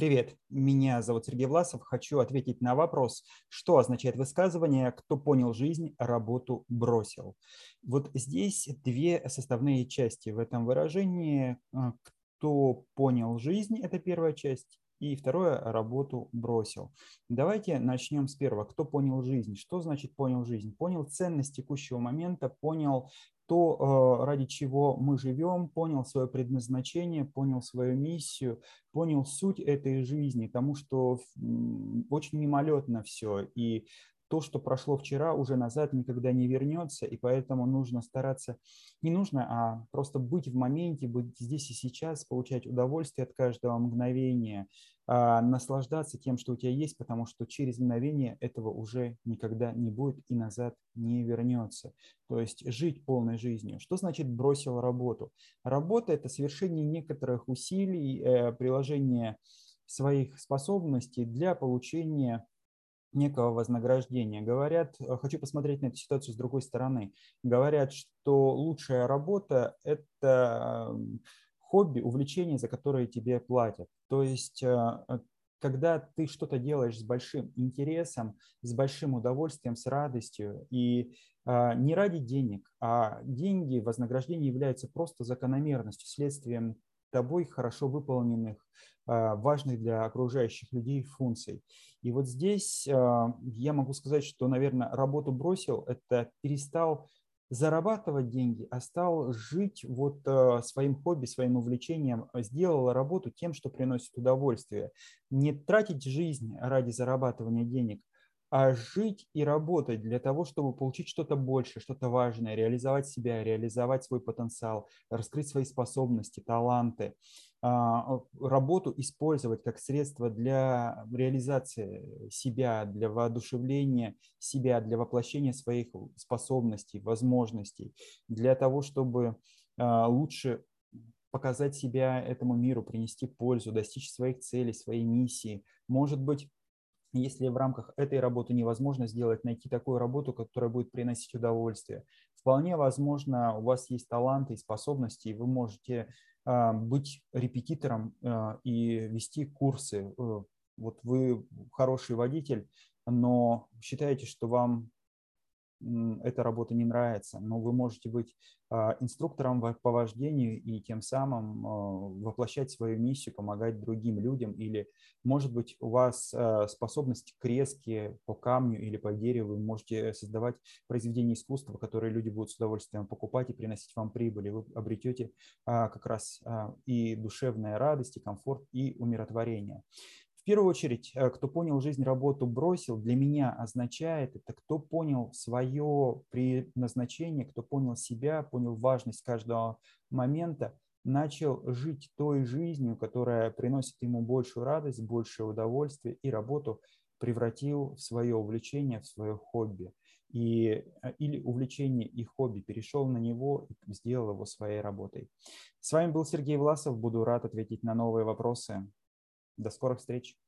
Привет, меня зовут Сергей Власов. Хочу ответить на вопрос, что означает высказывание «кто понял жизнь, работу бросил». Вот здесь две составные части в этом выражении. А, «Кто понял жизнь» – это первая часть, и второе – работу бросил. Давайте начнем с первого. Кто понял жизнь? Что значит понял жизнь? Понял ценность текущего момента, понял то, э, ради чего мы живем, понял свое предназначение, понял свою миссию, понял суть этой жизни, тому, что очень мимолетно все. И то, что прошло вчера, уже назад никогда не вернется, и поэтому нужно стараться, не нужно, а просто быть в моменте, быть здесь и сейчас, получать удовольствие от каждого мгновения, а, наслаждаться тем, что у тебя есть, потому что через мгновение этого уже никогда не будет и назад не вернется. То есть жить полной жизнью. Что значит бросил работу? Работа – это совершение некоторых усилий, э, приложение своих способностей для получения некого вознаграждения. Говорят, э, хочу посмотреть на эту ситуацию с другой стороны. Говорят, что лучшая работа – это хобби, увлечение, за которое тебе платят. То есть э, э, когда ты что-то делаешь с большим интересом, с большим удовольствием, с радостью, и не ради денег, а деньги, вознаграждение являются просто закономерностью, следствием тобой хорошо выполненных, а, важных для окружающих людей функций. И вот здесь а, я могу сказать, что, наверное, работу бросил, это перестал зарабатывать деньги, а стал жить вот а, своим хобби, своим увлечением, сделал работу тем, что приносит удовольствие. Не тратить жизнь ради зарабатывания денег, а жить и работать для того, чтобы получить что-то большее, что-то важное, реализовать себя, реализовать свой потенциал, раскрыть свои способности, таланты, а, работу использовать как средство для реализации себя, для воодушевления себя, для воплощения своих способностей, возможностей, для того, чтобы а, лучше показать себя этому миру, принести пользу, достичь своих целей, своей миссии. Может быть, если в рамках этой работы невозможно сделать, найти такую работу, которая будет приносить удовольствие. Вполне возможно, у вас есть таланты и способности, и вы можете э, быть репетитором э, и вести курсы. Э, вот вы хороший водитель, но считаете, что вам эта работа не нравится, но вы можете быть а, инструктором по вождению и тем самым а, воплощать свою миссию, помогать другим людям, или, может быть, у вас а, способность к резке по камню или по дереву, вы можете создавать произведения искусства, которые люди будут с удовольствием покупать и приносить вам прибыль, и вы обретете как раз и душевная радость, и комфорт, и умиротворение. Первую очередь, э, кто понял жизнь, работу бросил, для меня означает это, кто понял свое предназначение, кто понял себя, понял важность каждого момента, начал жить той жизнью, которая приносит ему большую радость, большее удовольствие и работу превратил в свое увлечение, в свое хобби. И, э, или увлечение и хобби перешел на него и сделал его своей работой. С вами был Сергей Власов. Буду рад ответить на новые вопросы. До скорых встреч!